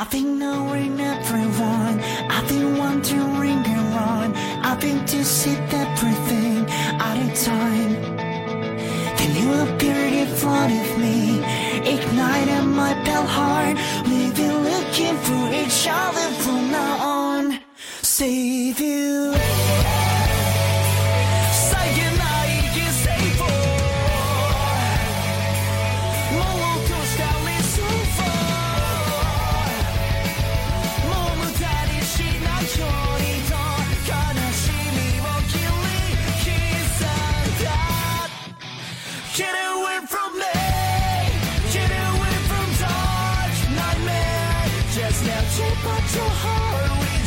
I've been knowing everyone. I've been wandering around. I've been to see everything at a time. Then you appeared in front of me, ignited my pale heart. We've been looking for each other from now on. Save you. Now take back your heart